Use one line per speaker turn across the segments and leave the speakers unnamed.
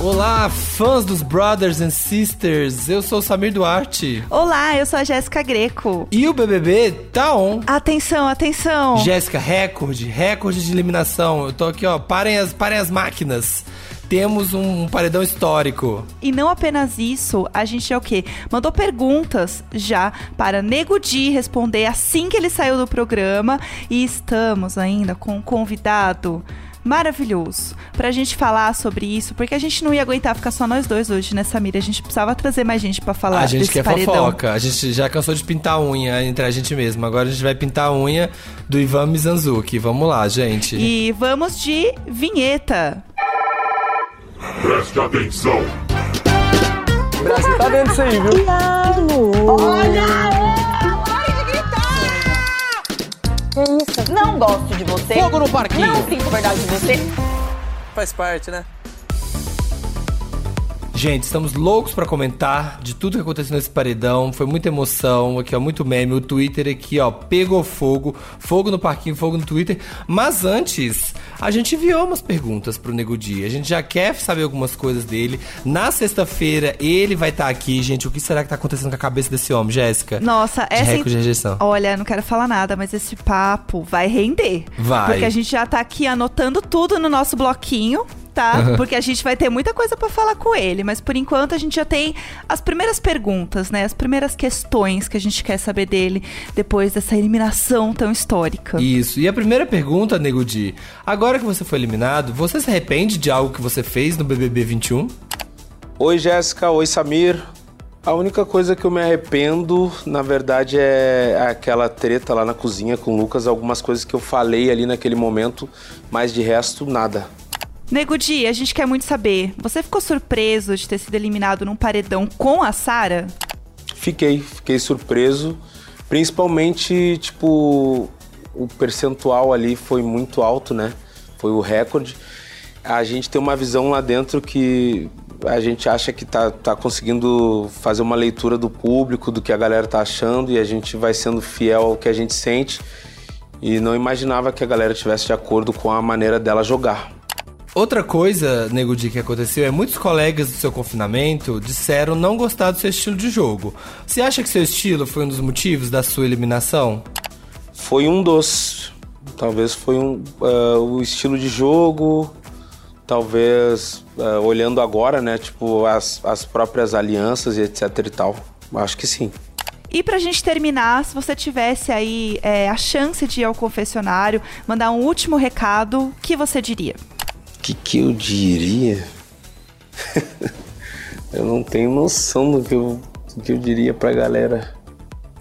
Olá, fãs dos Brothers and Sisters. Eu sou o Samir Duarte.
Olá, eu sou a Jéssica Greco.
E o BBB tá on.
Atenção, atenção.
Jéssica, recorde, recorde de eliminação. Eu tô aqui, ó, parem as, parem as máquinas. Temos um, paredão histórico.
E não apenas isso, a gente é o quê? Mandou perguntas já para Nego Di responder assim que ele saiu do programa. E estamos ainda com um convidado maravilhoso pra gente falar sobre isso, porque a gente não ia aguentar ficar só nós dois hoje, né, Samira? A gente precisava trazer mais gente pra falar
A gente
desse
quer
paredão.
fofoca. A gente já cansou de pintar a unha entre a gente mesmo. Agora a gente vai pintar a unha do Ivan Mizanzuki. Vamos lá, gente.
E vamos de vinheta.
Preste atenção.
O Brasil tá dentro disso aí, viu?
Não gosto de você.
Fogo no parquinho.
Não sinto verdade de você.
Faz parte, né?
Gente, estamos loucos pra comentar de tudo que aconteceu nesse paredão. Foi muita emoção, aqui ó, muito meme. O Twitter aqui, ó, pegou fogo. Fogo no parquinho, fogo no Twitter. Mas antes, a gente enviou umas perguntas pro Nego Di. A gente já quer saber algumas coisas dele. Na sexta-feira, ele vai estar aqui. Gente, o que será que tá acontecendo com a cabeça desse homem, Jéssica?
Nossa,
De
essa.
recorde de rejeição.
Olha, não quero falar nada, mas esse papo vai render.
Vai.
Porque a gente já tá aqui anotando tudo no nosso bloquinho. Tá? Porque a gente vai ter muita coisa pra falar com ele, mas por enquanto a gente já tem as primeiras perguntas, né? As primeiras questões que a gente quer saber dele depois dessa eliminação tão histórica.
Isso. E a primeira pergunta, Nego Di. Agora que você foi eliminado, você se arrepende de algo que você fez no BBB 21?
Oi Jéssica, oi Samir. A única coisa que eu me arrependo, na verdade, é aquela treta lá na cozinha com o Lucas, algumas coisas que eu falei ali naquele momento, mas de resto, nada.
Nego Di, a gente quer muito saber. Você ficou surpreso de ter sido eliminado num paredão com a Sara?
Fiquei, fiquei surpreso, principalmente, tipo, o percentual ali foi muito alto, né? Foi o recorde. A gente tem uma visão lá dentro que a gente acha que tá, tá conseguindo fazer uma leitura do público, do que a galera tá achando, e a gente vai sendo fiel ao que a gente sente. E não imaginava que a galera estivesse de acordo com a maneira dela jogar.
Outra coisa, Nego Di, que aconteceu é muitos colegas do seu confinamento disseram não gostar do seu estilo de jogo. Você acha que seu estilo foi um dos motivos da sua eliminação?
Foi um dos. Talvez foi um, ah, o estilo de jogo, talvez ah, olhando agora, né? Tipo, as, as próprias alianças e etc e tal. Acho que sim.
E pra gente terminar, se você tivesse aí é, a chance de ir ao confessionário, mandar um último recado, o que você diria?
O que, que eu diria? eu não tenho noção do que eu, do que eu diria pra galera.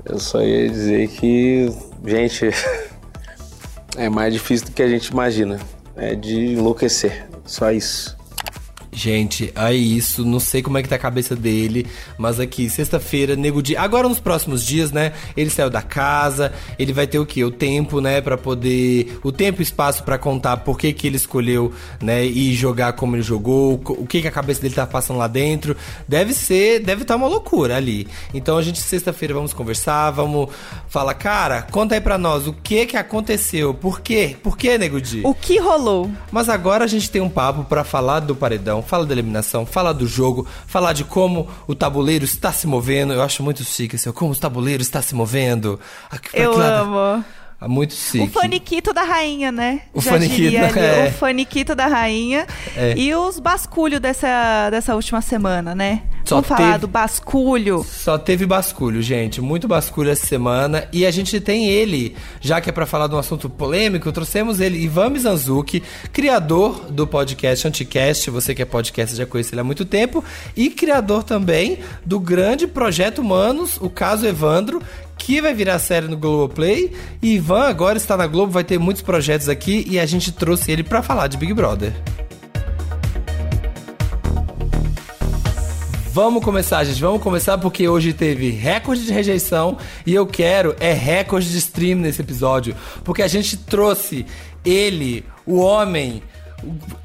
Eu só ia dizer que, gente, é mais difícil do que a gente imagina. É de enlouquecer. Só isso.
Gente, aí isso, não sei como é que tá a cabeça dele, mas aqui, sexta-feira, Nego Di. Agora nos próximos dias, né? Ele saiu da casa, ele vai ter o quê? O tempo, né, Pra poder, o tempo e espaço pra contar por que que ele escolheu, né, e jogar como ele jogou, o que que a cabeça dele tá passando lá dentro. Deve ser, deve estar uma loucura ali. Então a gente sexta-feira vamos conversar, vamos falar, cara, conta aí pra nós o que que aconteceu, por quê? Por que, Nego Di?
O que rolou?
Mas agora a gente tem um papo pra falar do paredão, falar da eliminação, falar do jogo, falar de como o tabuleiro está se movendo. Eu acho muito chique, assim, como o tabuleiro está se movendo. Aqui-
Eu amo.
Ah, Muito chique.
O faniquito da rainha, né?
O
Já
faniquito, é.
O faniquito da rainha.
É.
E os basculhos dessa, dessa última semana, né?
Só
Vamos falar
teve-
do basculho.
Só teve basculho, gente. Muito basculho essa semana. E a gente tem ele, já que é pra falar de um assunto polêmico, trouxemos ele, Ivan Mizanzuki, criador do podcast Anticast. Você que é podcast já conhece ele há muito tempo. E criador também do grande projeto Humanos, o caso Evandro. Que vai virar série no Globoplay. E Ivan agora está na Globo, vai ter muitos projetos aqui. E a gente trouxe ele pra falar de Big Brother. Vamos começar, gente. Vamos começar porque hoje teve recorde de rejeição e eu quero é recorde de stream nesse episódio, porque a gente trouxe ele, o homem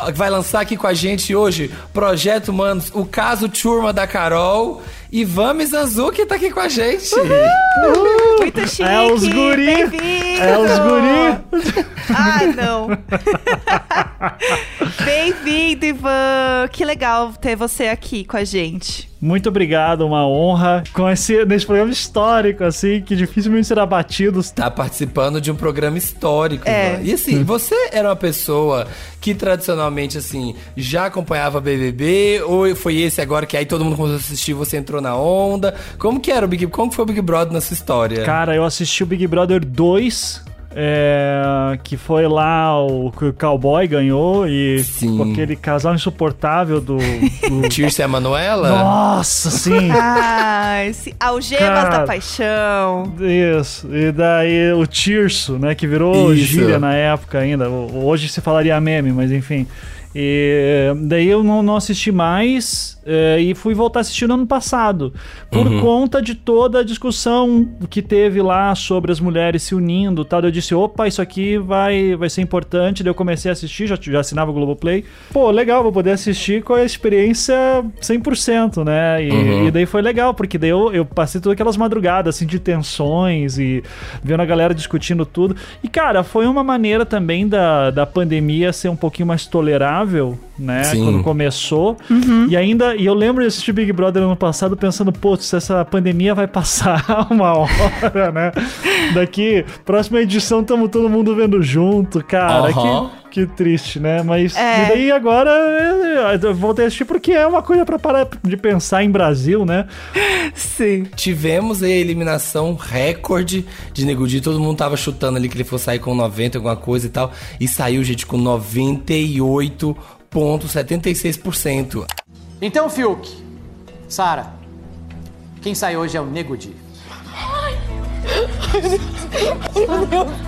que vai lançar aqui com a gente hoje, Projeto Humanos, o caso Turma da Carol, Ivan Mizanzuki tá aqui com a gente.
Muito chique.
É os guri. É os guri.
Ai, não. Bem-vindo, Ivan! Que legal ter você aqui com a gente.
Muito obrigado, uma honra com esse, nesse programa histórico, assim, que dificilmente será batido.
Tá participando de um programa histórico,
É.
Ivan. E assim, você era uma pessoa que tradicionalmente, assim, já acompanhava BBB? Ou foi esse agora que aí todo mundo começou a assistir você entrou na onda? Como que era o Big Como que foi o Big Brother na sua história?
Cara, eu assisti o Big Brother 2, é, que foi lá o que o cowboy ganhou e
Sim.
com aquele casal insuportável do. do-
Tirce e a Manuela?
Nossa, sim!
Ah, esse Algemas
Cara.
da Paixão.
Isso, e daí o Tirso, né, que virou
Isso.
gíria na época ainda. Hoje se falaria meme, mas enfim. E daí eu não, não assisti mais é, e fui voltar a assistir no ano passado. Por
Uhum.
conta de toda a discussão que teve lá sobre as mulheres se unindo e tal. Eu disse, opa, isso aqui vai, vai ser importante. Daí eu comecei a assistir, já, já assinava o Globoplay. Pô, legal, vou poder assistir com a experiência 100%, né? E,
Uhum.
e daí foi legal, porque daí eu, eu passei todas aquelas madrugadas, assim, de tensões e vendo a galera discutindo tudo. E, cara, foi uma maneira também da, da pandemia ser um pouquinho mais tolerável, né?
Sim.
Quando começou. E ainda, e eu lembro de assistir Big Brother ano passado pensando, putz, essa pandemia vai passar uma hora, né? Daqui, próxima edição, tamo todo mundo vendo junto, cara.
Aham.
Que, que triste, né? Mas
É.
e daí agora é, eu voltei a assistir porque é uma coisa pra parar de pensar em Brasil, né?
Sim.
Tivemos aí a eliminação recorde de Nego Di. Todo mundo tava chutando ali que ele fosse sair com 90, alguma coisa e tal. E saiu, gente, com 98,76%.
Então, Fiuk, Sara, quem sai hoje é o Nego Di.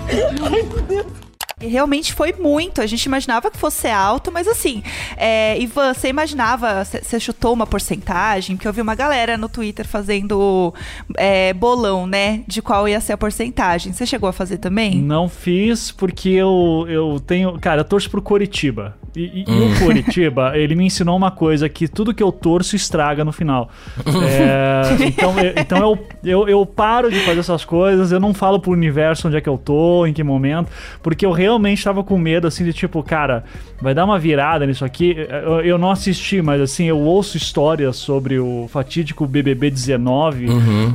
E realmente foi muito. A gente imaginava que fosse alto, mas assim, é, Ivan, você imaginava, você- chutou uma porcentagem? Porque eu vi uma galera no Twitter fazendo é, bolão, né? De qual ia ser a porcentagem. Você chegou a fazer também?
Não fiz porque eu, eu tenho. Cara, eu torço pro Coritiba. E, e- e o Coritiba, ele me ensinou uma coisa: que tudo que eu torço estraga no final. É, então eu, então eu, eu, eu paro de fazer essas coisas, eu não falo pro universo onde é que eu tô, em que momento, porque eu realmente tava com medo, assim, de tipo, cara, vai dar uma virada nisso aqui. Eu, eu não assisti, mas assim, eu ouço histórias sobre o fatídico BBB 19,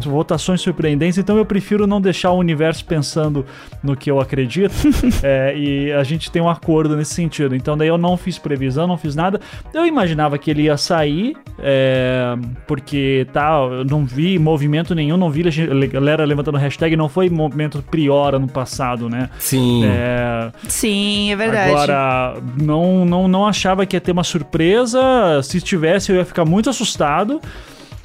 votações surpreendentes, então eu prefiro não deixar o universo pensando no que eu acredito. é, e a gente tem um acordo nesse sentido. Então daí eu não fiz previsão, não fiz nada. Eu imaginava que ele ia sair, é, porque tá, eu não vi movimento nenhum, não vi a galera levantando hashtag, não foi movimento priora no passado, né?
Sim.
É,
Sim, é verdade.
Agora, não, não, não achava que ia ter uma surpresa. Se tivesse, eu ia ficar muito assustado.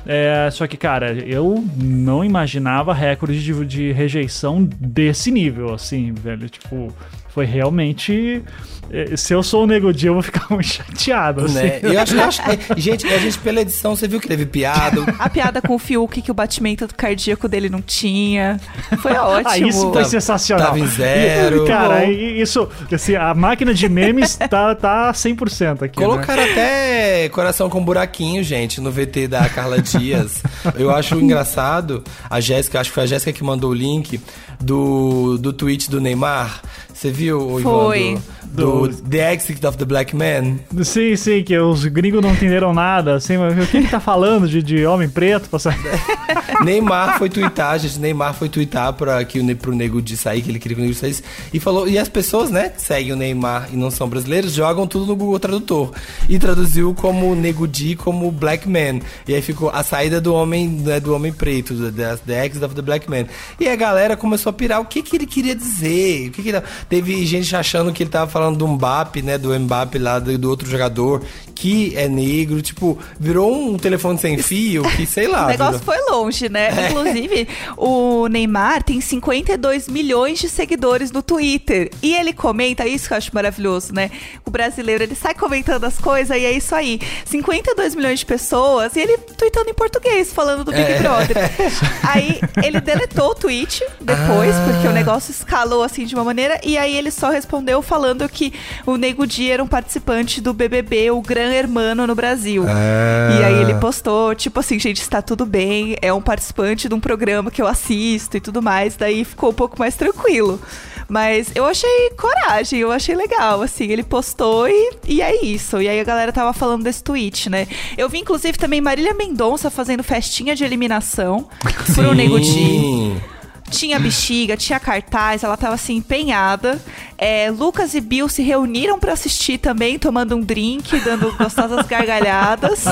É, só que, cara, eu não imaginava recorde de, de rejeição desse nível, assim, velho. Tipo, foi realmente. É, Se eu sou o Nego Di, eu vou ficar muito chateado, assim.
Né? Eu acho, eu acho que- gente, a gente pela edição, você viu que teve piada.
A piada com o Fiuk que o batimento cardíaco dele não tinha. Foi ótimo.
Ah, isso foi sensacional.
tava em zero.
Cara, e- isso, assim, a máquina de memes tá, tá 100% aqui. né?
Colocaram até coração com buraquinho, gente, no VT da Carla Dias. Eu acho engraçado, a Jéssica, acho que foi a Jéssica que mandou o link do, do tweet do Neymar. Você viu, o Ivan,
Foi.
Do, do The Exit of the Black Man?
Sim, sim, que os gringos não entenderam nada, assim, mas o que ele tá falando de, de homem preto? Saber?
Neymar foi twittar, gente. Neymar foi twittar pra que o, pro Nego de sair, que ele queria que o Nego de saísse. E falou. E as pessoas, né, que seguem o Neymar e não são brasileiros, jogam tudo no Google Tradutor. E traduziu como Nego Di como Black Man. E aí ficou a saída do homem, né, do homem preto, the, the Exit of the Black Man. E a galera começou a pirar o que, que ele queria dizer. O que que ele- Teve gente achando que ele tava falando do Mbappe, né? Do Mbappe lá, do, do outro jogador, que é negro. Tipo, virou um telefone sem fio que, sei lá.
O negócio
virou-
foi longe, né?
É.
Inclusive, o Neymar tem 52 milhões de seguidores no Twitter. E ele comenta, isso que eu acho maravilhoso, né? O brasileiro, ele sai comentando as coisas e é isso aí. 52 milhões de pessoas e ele tweetando em português, falando do Big
É.
Brother. Aí ele deletou o tweet depois,
Ah.
porque o negócio escalou assim de uma maneira. E aí ele só respondeu falando que o Nego Di era um participante do BBB, o Gran Hermano no Brasil.
Ah.
E aí ele postou, tipo assim, gente, está tudo bem, é um participante de um programa que eu assisto e tudo mais, daí ficou um pouco mais tranquilo. Mas eu achei coragem, eu achei legal, assim, ele postou e, e é isso. E aí a galera tava falando desse tweet, né? Eu vi, inclusive, também Marília Mendonça fazendo festinha de eliminação pro Nego Di. Tinha bexiga, tinha cartaz, ela tava assim empenhada. É, Lucas e Bill se reuniram pra assistir também, tomando um drink, dando gostosas gargalhadas.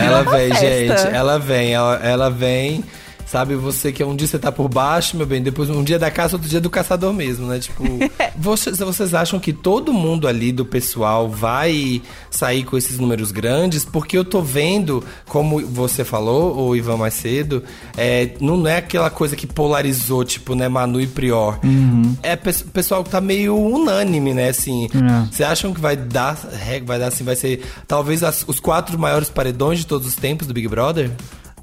Ela vem,
festa.
gente. Ela vem, ela, ela vem. Sabe, você que um dia você tá por baixo, meu bem, depois um dia da caça, outro dia do caçador mesmo, né? Tipo, vocês, vocês acham que todo mundo ali do pessoal vai sair com esses números grandes? Porque eu tô vendo, como você falou, o Ivan mais cedo, é, não é aquela coisa que polarizou, tipo, né, Manu e Prior. É pe- o pessoal que tá meio unânime, né, assim.
É.
Vocês acham que vai dar, é, vai dar assim, vai ser talvez as- os quatro maiores paredões de todos os tempos do Big Brother?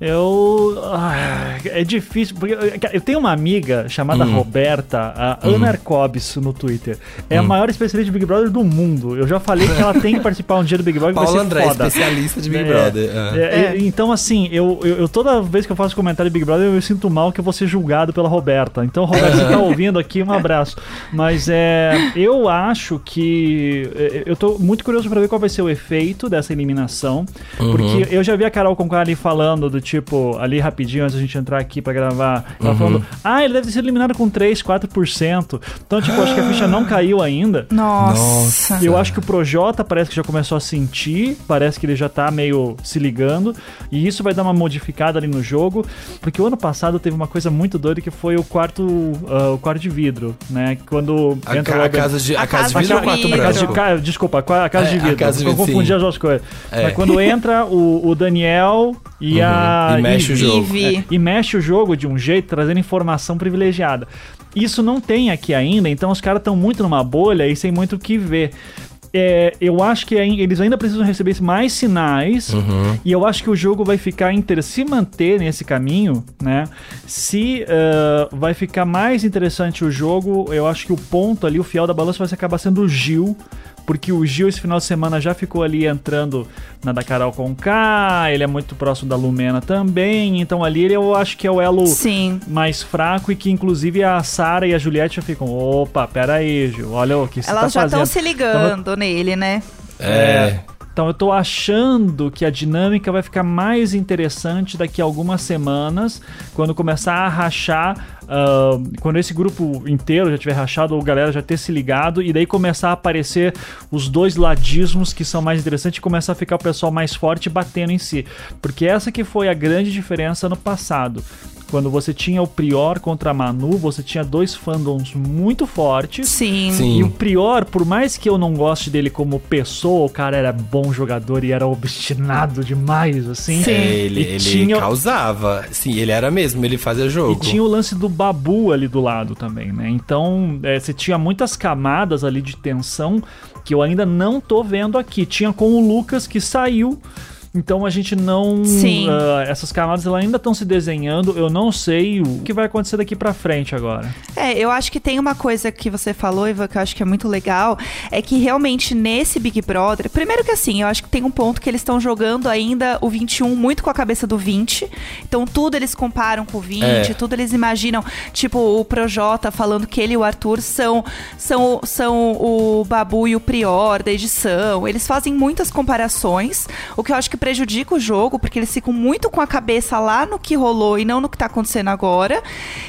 Eu. ah, é difícil. Porque eu- eu tenho uma amiga chamada
Hum.
Roberta, a Ana Arcobis, no Twitter. É a maior especialista de Big Brother do mundo. Eu já falei que ela tem que participar um dia do Big Brother.
Paula
ser
André,
foda.
especialista de Big
É,
Brother. ah.
é, é, Então, assim, eu, eu, eu- toda vez que eu faço comentário de Big Brother, eu me sinto mal que eu vou ser julgado pela Roberta. Então, Roberta, você tá ouvindo aqui, um abraço. Mas é, eu acho que. é, Eu tô muito curioso pra ver qual vai ser o efeito dessa eliminação. Porque eu já vi a Carol Conká ali falando do tipo, ali rapidinho, antes da gente entrar aqui pra gravar, ela falando: ah, ele deve ter sido eliminado com 3, 4%. Então, tipo, acho que a ficha não caiu ainda.
Nossa.
Eu acho que o Projota parece que já começou a sentir, parece que ele já tá meio se ligando, e isso vai dar uma modificada ali no jogo, porque o ano passado teve uma coisa muito doida que foi o quarto, ah, o quarto de vidro, né? Quando
A,
entra
ca- a casa de, a
A
casa de
casa
vidro
de
o quarto
vidro.
a casa de,
branco?
ca- desculpa, a a casa
É,
de
a
vidro.
casa de
eu
vidro,
confundi
sim.
as duas coisas.
É.
Mas quando entra o, o Daniel e a.
E mexe o jogo.
É, e mexe o jogo de um jeito, trazendo informação privilegiada. Isso não tem aqui ainda, então os caras estão muito numa bolha e sem muito o que ver. É, eu acho que eles ainda precisam receber mais sinais
Uhum.
e eu acho que o jogo vai ficar entre se manter nesse caminho, né? Se ah, vai ficar mais interessante o jogo, eu acho que o ponto ali, o fiel da balança vai se acabar sendo o Gil, porque o Gil esse final de semana já ficou ali entrando na da Carol com K, ele é muito próximo da Lumena também, então ali ele eu acho que é o elo
Sim.
mais fraco e que inclusive a Sara e a Juliette já ficam, opa, pera aí, Gil, olha o que você tá
Elas já estão
fazendo.
se ligando nele, né?
É.
Então eu tô achando que a dinâmica vai ficar mais interessante daqui a algumas semanas, quando começar a rachar, ah, quando esse grupo inteiro já tiver rachado, ou a galera já ter se ligado, e daí começar a aparecer os dois ladismos que são mais interessantes e começar a ficar o pessoal mais forte batendo em si. Porque essa que foi a grande diferença no passado. Quando você tinha o Prior contra a Manu, você tinha dois fandoms muito fortes.
Sim.
Sim.
E o Prior, por mais que eu não goste dele como pessoa, o cara era bom jogador e era obstinado demais, assim.
É, ele,
E
ele
tinha-
causava. Sim, ele era mesmo, ele fazia
E
jogo.
tinha o lance do Babu ali do lado também, né? Então, é, você tinha muitas camadas ali de tensão que eu ainda não tô vendo aqui. Tinha com o Lucas que saiu. Então a gente não.
Sim.
ah, essas camadas elas ainda estão se desenhando. Eu não sei o que vai acontecer daqui pra frente agora.
É, eu acho que tem uma coisa que você falou, Ivan, que eu acho que é muito legal, é que realmente nesse Big Brother, primeiro que assim, eu acho que tem um ponto que eles estão jogando ainda o 21 muito com a cabeça do 20. Então tudo eles comparam com o 20,
É.
tudo eles imaginam, tipo o Projota falando que ele e o Arthur são são são o Babu e o Prior da edição. Eles fazem muitas comparações, o que eu acho que prejudica o jogo, porque eles ficam muito com a cabeça lá no que rolou e não no que tá acontecendo agora.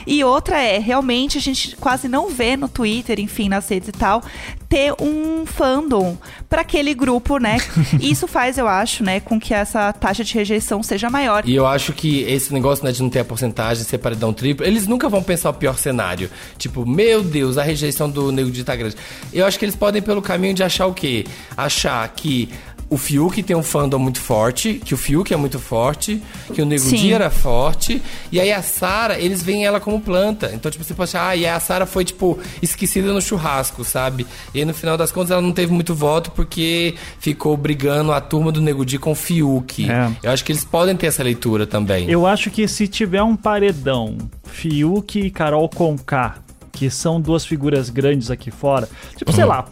E outra é, realmente a gente quase não vê no Twitter, enfim, nas redes e tal, ter um fandom para aquele grupo, né? E isso faz, eu acho, né, com que essa taxa de rejeição seja maior.
E eu acho que esse negócio né, de não ter a porcentagem, ser paredão triplo, eles nunca vão pensar o pior cenário. Tipo, meu Deus, a rejeição do Nego Di tá grande. Eu acho que eles podem ir pelo caminho de achar o quê? Achar que o Fiuk tem um fandom muito forte, que o Fiuk é muito forte, que o Nego. Di era forte, e aí a Sara, eles veem ela como planta. Então, tipo, você pode achar, ah, e a Sara foi, tipo, esquecida no churrasco, sabe? E aí, no final das contas, ela não teve muito voto porque ficou brigando a turma do Nego Di com o Fiuk.
É.
Eu acho que eles podem ter essa leitura também.
Eu acho que se tiver um paredão, Fiuk e Carol Conká, que são duas figuras grandes aqui fora, tipo, sei lá,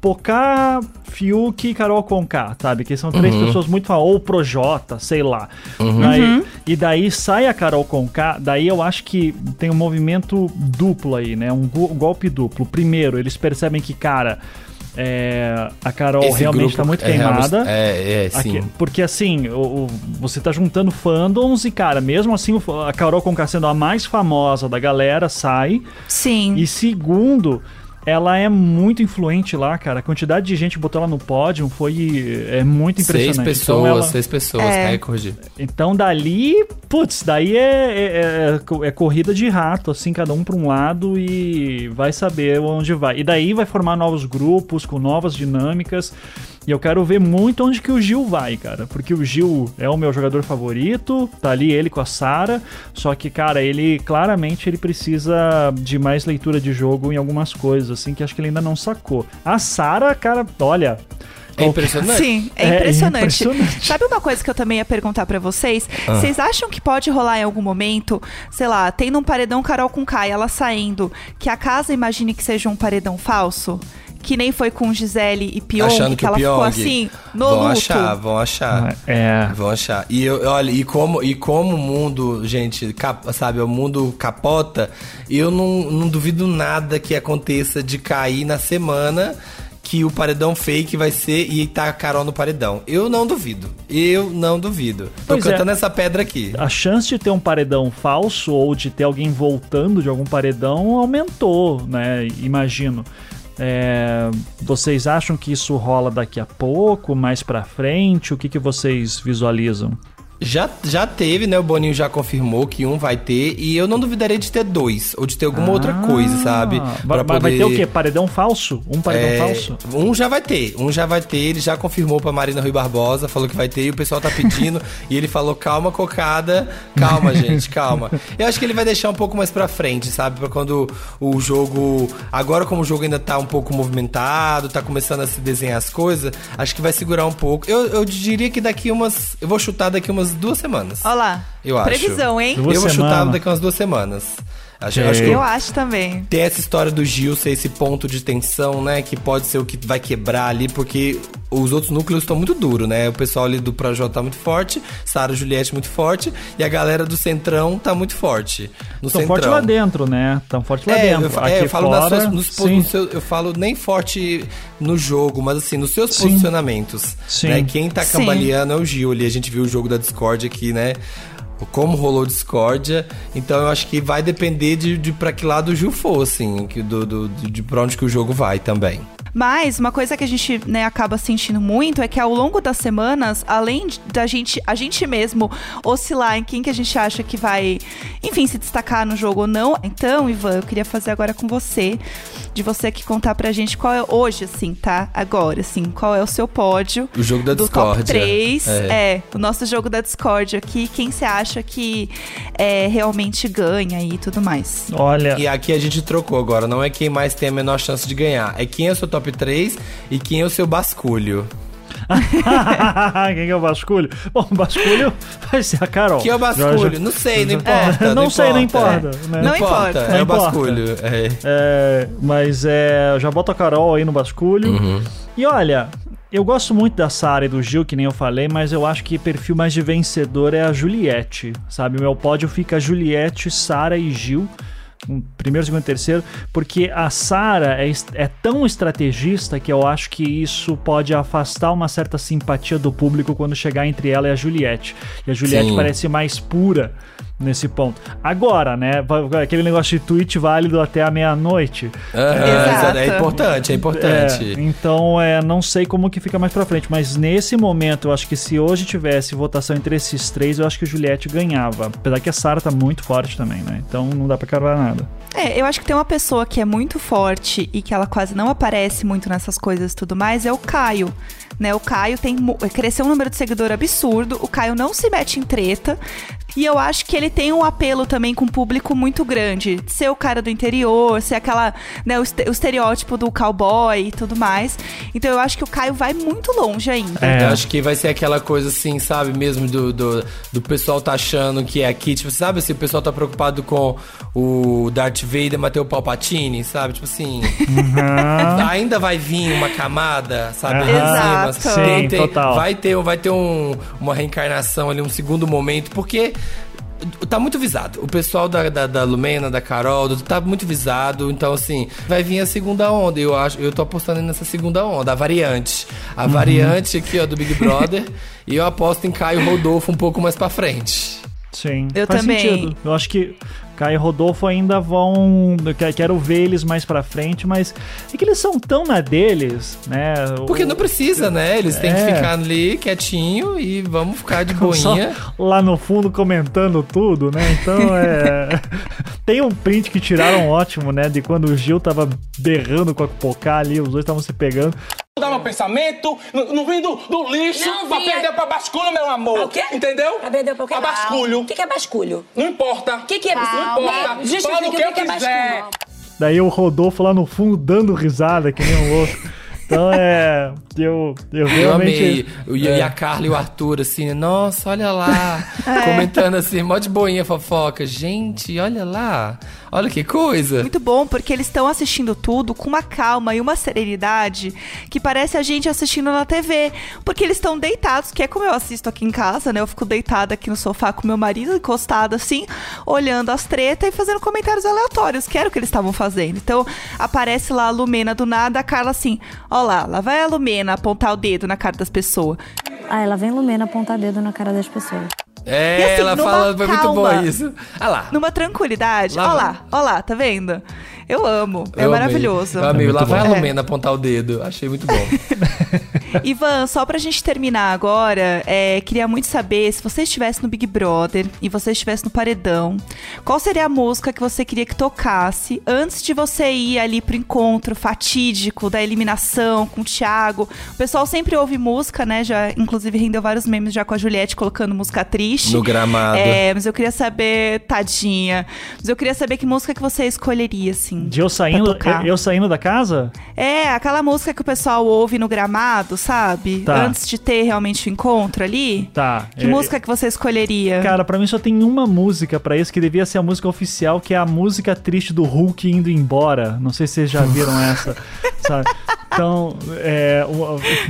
Pocá, Fiuk e Carol Conká, sabe? Que são três pessoas muito famosas. Ou Projota, sei lá. Daí- e daí sai a Carol Conká, daí eu acho que tem um movimento duplo aí, né? Um, go- golpe duplo. Primeiro, eles percebem que, cara, é, a Carol
Esse
realmente tá muito
é
queimada.
É, é, sim.
Aqui- porque assim, o, o- você tá juntando fandoms e, cara, mesmo assim, o- a Carol Conká sendo a mais famosa da galera, sai.
Sim.
E segundo, ela é muito influente lá, cara. A quantidade de gente que botou ela no pódio foi é muito
Seis
impressionante.
pessoas,
então, ela-
seis pessoas,
É.
recorde.
então dali, putz, daí é, é, é é corrida de rato, assim, cada um pra um lado e vai saber onde vai. E daí vai formar novos grupos com novas dinâmicas. E eu quero ver muito onde que o Gil vai, cara. Porque o Gil é o meu jogador favorito, tá ali ele com a Sara. Só que, cara, ele claramente ele precisa de mais leitura de jogo em algumas coisas, assim, que acho que ele ainda não sacou. A Sara, cara, olha.
É impressionante.
Sim, é,
É
impressionante.
impressionante.
Sabe uma coisa que eu também ia perguntar pra vocês?
Ah.
Vocês acham que pode rolar em algum momento, sei lá, tendo um paredão Carol com Kai, ela saindo, que a casa imagine que seja um paredão falso? Que nem foi com Gisele e Pyong,
Achando
que,
que
ela ficou
Pyong
assim, no
vão
luto.
achar, vão achar.
É.
Vão achar. E eu, olha, e como, e como o mundo, gente, cap- sabe, o mundo capota, eu não, não duvido nada que aconteça de cair na semana que o paredão fake vai ser e tá a Carol no paredão. Eu não duvido. Eu não duvido. Tô
Pois é.
cantando essa pedra aqui.
a chance de ter um paredão falso ou de ter alguém voltando de algum paredão aumentou, né? Imagino. É, vocês acham que isso rola daqui a pouco, mais pra frente? O que, que vocês visualizam?
Já, já teve, né? O Boninho já confirmou que um vai ter. E eu não duvidaria de ter dois. Ou de ter alguma outra coisa, sabe?
Ah, Vai, vai- vai ter o quê? Paredão falso? Um paredão
É,
falso?
Um já vai ter, um já vai ter, ele já confirmou pra Marina Rui Barbosa, falou que vai ter, e o pessoal tá pedindo, e ele falou, calma, cocada, calma, gente, calma. Eu acho que ele vai deixar um pouco mais pra frente, sabe? Pra quando o jogo. Agora, como o jogo ainda tá um pouco movimentado, tá começando a se desenhar as coisas, acho que vai segurar um pouco. Eu, eu diria que daqui umas. Eu vou chutar daqui umas duas semanas.
Olha lá.
Eu acho.
Previsão, hein?
Duas
eu vou chutar daqui umas duas semanas. Acho, acho que
Eu acho também.
tem essa história do Gil ser esse ponto de tensão, né? Que pode ser o que vai quebrar ali, porque os outros núcleos estão muito duros, né? O pessoal ali do Projota tá muito forte, Sara Juliette muito forte, e a galera do Centrão tá muito forte. No
Tão
Centrão.
forte lá dentro, né? Tão forte lá
É,
dentro.
eu, é, eu falo
fora,
suas- nos
sim.
no seu- eu falo nem forte no jogo, mas assim, nos seus
Sim.
posicionamentos.
Sim.
Né? Quem tá
Sim.
cambaleando é o Gil ali. A gente viu o jogo da Discord aqui, né? Como rolou discórdia. Então eu acho que vai depender de, de pra que lado o Gil for, assim, do, do, de pra onde que o jogo vai também.
Mas uma coisa que a gente né, acaba sentindo muito é que ao longo das semanas, além da gente, a gente mesmo oscilar em quem que a gente acha que vai, enfim, se destacar no jogo ou não. Então, Ivan, eu queria fazer agora com você, de você aqui contar pra gente qual é hoje, assim, tá? Agora, assim, qual é o seu pódio
O jogo da
do
discórdia.
top 3.
É.
É. o nosso jogo da Discord aqui. Quem você acha que é, realmente ganha e tudo mais.
Olha,
E aqui a gente trocou agora, não é quem mais tem a menor chance de ganhar, é quem é o seu top 3 e quem é o seu basculho.
quem que é o basculho? Bom, o basculho vai ser a Carol.
Quem é o basculho? Não sei, não importa.
É, não sei, não
importa.
importa, né?
Não
Não
importa,
importa.
é
Não
o
importa.
basculho. É.
É, mas é, eu já boto a Carol aí no basculho.
Uhum.
E olha, eu gosto muito da Sara e do Gil, que nem eu falei, mas eu acho que perfil mais de vencedor é a Juliette, sabe? O meu pódio fica Juliette, Sara e Gil. Um primeiro, segundo e terceiro, porque a Sara é, é tão estrategista que eu acho que isso pode afastar uma certa simpatia do público quando chegar entre ela e a Juliette. E a Juliette
Sim.
parece mais pura nesse ponto. Agora, né? Aquele negócio de tweet válido até a meia-noite.
Exato.
É importante, é importante.
É, então, é, não sei como que fica mais pra frente, mas nesse momento, eu acho que se hoje tivesse votação entre esses três, eu acho que o Juliette ganhava. Apesar que a Sarah tá muito forte também, né? Então não dá pra carvar nada.
É, eu acho que tem uma pessoa que é muito forte e que ela quase não aparece muito nessas coisas e tudo mais, é o Caio. Né, o Caio tem mu- cresceu um número de seguidor absurdo, o Caio não se mete em treta. E eu acho que ele tem um apelo também com um público muito grande. Ser o cara do interior, ser aquela, né, o, este- o estereótipo do cowboy e tudo mais. Então eu acho que o Caio vai muito longe ainda.
É.
Eu acho que vai ser aquela coisa assim, sabe, mesmo do, do, do pessoal tá achando que é aqui, tipo, sabe assim, o pessoal tá preocupado com o Darth Vader, mas tem o Palpatine, sabe? Tipo assim, ainda vai vir uma camada, sabe? Em
Exato.
Sim, total.
Vai ter, vai ter um, uma reencarnação ali, um segundo momento, porque tá muito visado. O pessoal da, da, da Lumena, da Carol, do- tá muito visado. Então, assim, vai vir a segunda onda. Eu acho, eu tô apostando nessa segunda onda, a variante. A
Uhum.
variante aqui, ó, do Big Brother. e eu aposto em Caio Rodolfo um pouco mais pra frente.
Sim,
Eu
faz
também.
sentido. Eu acho que Caio e Rodolfo ainda vão. Quero ver eles mais pra frente, mas é que eles são tão na deles, né?
Porque não precisa, né? Eles têm que
É.
ficar ali quietinho e vamos ficar de
só
boinha.
lá no fundo comentando tudo, né? Então é. Tem um print que tiraram ótimo, né? De quando o Gil tava berrando com a Pocá ali, os dois estavam se pegando.
Mudar meu pensamento, não, não vim do, do lixo
Não
pra
vinha.
perder pra basculho, meu amor.
O quê?
Entendeu?
Pra perder pra o quê?
Pra basculho.
O que, que é basculho?
Não importa.
O que, que é
Não importa.
Justifica
Fala o que eu
o que, que é
quiser.
basculho.
Daí o Rodolfo lá no fundo dando risada, que nem um louco. Então é. Eu, eu
Eu
realmente.
amei. O- E,
é.
e a Carla e o Arthur, assim? Nossa, olha lá. Comentando assim, mó de boinha fofoca. Gente, olha lá. Olha que coisa.
Muito bom, porque eles estão assistindo tudo com uma calma e uma serenidade que parece a gente assistindo na TV. Porque eles estão deitados, que é como eu assisto aqui em casa, né? Eu fico deitada aqui no sofá com meu marido, encostado assim, olhando as tretas e fazendo comentários aleatórios, que era o que eles estavam fazendo. Então, aparece lá a Lumena do nada, a Carla assim, ó lá, lá vai a Lumena apontar o dedo na cara das pessoas.
Ah, ela vem Lumena apontar dedo na cara das pessoas.
É,
E assim,
ela fala, foi muito
calma.
bom isso. Ah lá.
Numa tranquilidade.
Lá
Ó
vai.
lá, ó lá, tá vendo? Eu amo. É
Eu amei.
maravilhoso.
Eu amei.
É
lá vai a. Lumena apontar o dedo. Achei muito bom.
Ivan, só pra gente terminar agora, é, queria muito saber se você estivesse no Big Brother e você estivesse no Paredão, qual seria a música que você queria que tocasse antes de você ir ali pro encontro fatídico da eliminação com o Thiago? O pessoal sempre ouve música, né? Já, inclusive, rendeu vários memes já com a Juliette colocando música triste.
No gramado.
É, mas eu queria saber, tadinha. Mas eu queria saber que música que você escolheria, assim.
De eu saindo,
pra tocar.
eu, eu saindo da casa?
É, aquela música que o pessoal ouve no gramado, sabe?
Tá.
Antes de ter realmente o encontro ali.
Tá.
Que
é-
música que você escolheria?
Cara, pra mim só tem uma música pra isso que devia ser a música oficial, que é a música triste do Hulk indo embora. Não sei se vocês já viram essa, sabe? Então, é,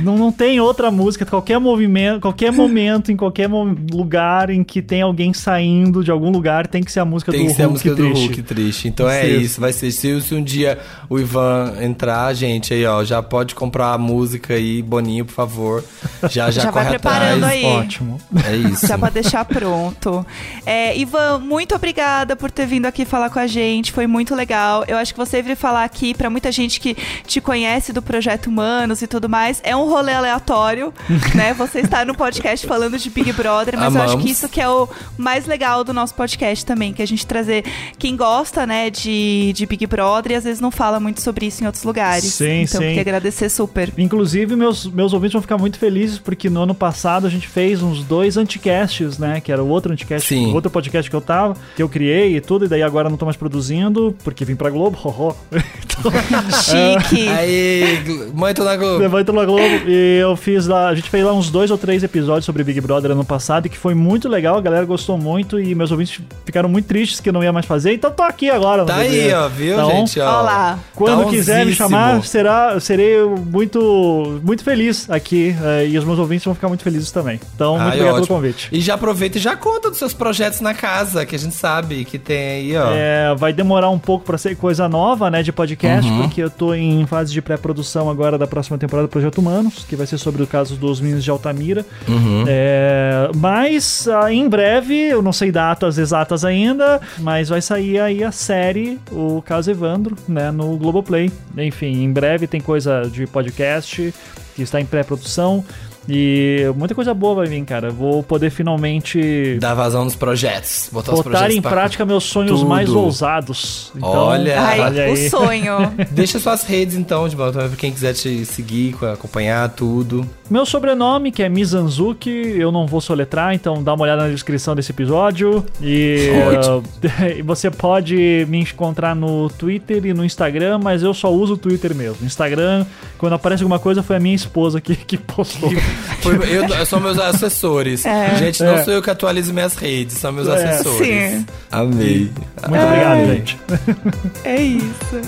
não, não tem outra música, qualquer movimento, qualquer momento, em qualquer lugar em que tem alguém saindo de algum lugar, tem que ser a música
Tem
do
que ser a
Hulk
música do
triste.
Hulk triste. Então é
Isso.
isso, vai ser. Se, se um dia o Ivan entrar, gente, aí ó, já pode comprar a música aí, Boninho, por favor. Já, já,
Já vai
corre
preparando
atrás.
aí.
Ótimo.
É isso.
Já pra deixar pronto. É, Ivan, muito obrigada por ter vindo aqui falar com a gente. Foi muito legal. Eu acho que você veio falar aqui pra muita gente que te conhece do Projeto Humanos e tudo mais. É um rolê aleatório, né? Você está no podcast falando de Big Brother, mas eu acho
Amamos.
que isso que é o mais legal do nosso podcast também, que a gente trazer quem gosta, né, de, de Big Brother e às vezes não fala muito sobre isso em outros lugares.
Sim,
então,
sim.
queria agradecer super.
Inclusive, meus, meus ouvintes vão ficar muito felizes porque no ano passado a gente fez uns dois anticasts, né? Que era o outro anticast,
Sim.
o outro podcast que eu tava, que eu criei e tudo, e daí agora eu não tô mais produzindo, porque vim pra Globo, horror. então,
Chique.
Aí, tô na Globo.
Levanta na Globo. E eu fiz lá, a gente fez lá uns dois ou três episódios sobre Big Brother ano passado, e que foi muito legal, a galera gostou muito, e meus ouvintes ficaram muito tristes que eu não ia mais fazer, então tô aqui agora.
Tá aí, ó, viu,
Então,
gente? Ó,
Olá.
Quando
Tá
quiser me chamar, será, serei muito, muito feliz aqui. eh, e os meus ouvintes vão ficar muito felizes também. Então, muito
Ai,
obrigado pelo
ótimo.
convite.
E já aproveita e já conta dos seus projetos na casa, que a gente sabe que tem aí, ó.
É, vai demorar um pouco pra ser coisa nova, né, de podcast,
Uhum.
porque eu tô em fase de pré-produção agora da próxima temporada do Projeto Humanos, que vai ser sobre o caso dos meninos de Altamira.
Uhum.
É, mas ah, em breve, eu não sei datas exatas ainda, mas vai sair aí a série O Caso Evandro, né, no Globoplay. Enfim, em breve tem coisa de podcast que está em pré-produção. E muita coisa boa vai vir, cara. Vou poder finalmente
Dar vazão nos projetos. Botar os
botar
projetos
em
pra-
prática meus sonhos
Tudo.
mais ousados. Então,
Olha.
Ai,
olha
o
aí.
sonho.
Deixa suas redes então, de volta pra quem quiser te seguir, acompanhar tudo.
Meu sobrenome, que é Mizanzuki, eu não vou soletrar, então dá uma olhada na descrição desse episódio. E, e você pode me encontrar no Twitter e no Instagram, mas eu só uso o Twitter mesmo. Instagram, quando aparece alguma coisa, foi a minha esposa que, que postou.
Foi- eu, eu sou meus assessores.
É.
Gente, não
É.
sou eu que atualizo minhas redes, são meus
É.
assessores.
Sim.
Amei.
Muito obrigado, gente.
É isso.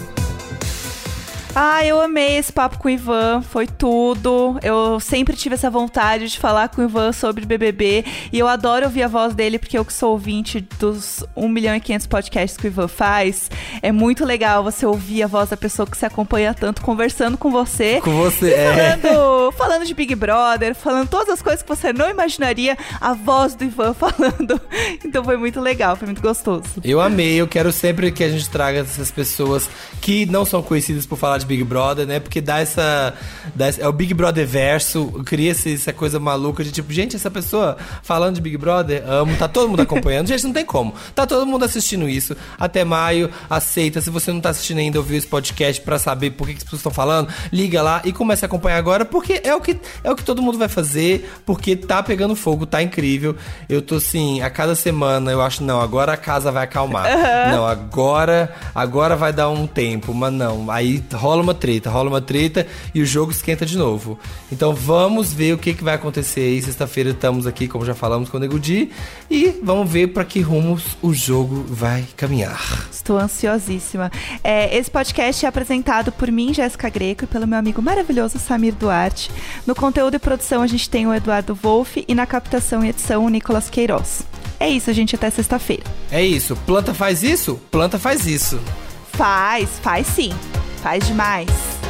Ah, eu amei esse papo com o Ivan, foi tudo. Eu sempre tive essa vontade de falar com o Ivan sobre BBB e eu adoro ouvir a voz dele porque eu que sou ouvinte dos 1 milhão e 500 podcasts que o Ivan faz. É muito legal você ouvir a voz da pessoa que se acompanha tanto conversando com você.
Com você, é.
falando, falando de Big Brother, falando todas as coisas que você não imaginaria, a voz do Ivan falando. Então foi muito legal, foi muito gostoso.
Eu amei, eu quero sempre que a gente traga essas pessoas que não são conhecidas por falar de Big Brother, né? Porque dá essa. dá essa- é o Big Brother verso, cria essa coisa maluca de tipo, gente, essa pessoa falando de Big Brother, amo, tá todo mundo acompanhando. gente, não tem como. Tá todo mundo assistindo isso. Até maio, aceita. Se você não tá assistindo ainda, ouviu esse podcast pra saber por que, que as pessoas estão falando, liga lá e comece a acompanhar agora, porque é o que, é o que todo mundo vai fazer, porque tá pegando fogo, tá incrível. Eu tô assim, a cada semana eu acho, não, agora a casa vai acalmar. Não, agora, agora vai dar um tempo, mas não. Aí rola uma treta, rola uma treta e o jogo esquenta de novo. Então vamos ver o que, que vai acontecer aí. Sexta-feira estamos aqui, como já falamos com o Nego Di, e vamos ver pra que rumos o jogo vai caminhar.
Estou ansiosíssima. É, esse podcast é apresentado por mim, Jéssica Greco, e pelo meu amigo maravilhoso Samir Duarte. No conteúdo e produção a gente tem o Eduardo Wolff e na captação e edição o Nicolas Queiroz. É isso, gente. Até sexta-feira.
É isso. Planta faz isso? Planta faz isso.
Faz, faz sim. Faz demais.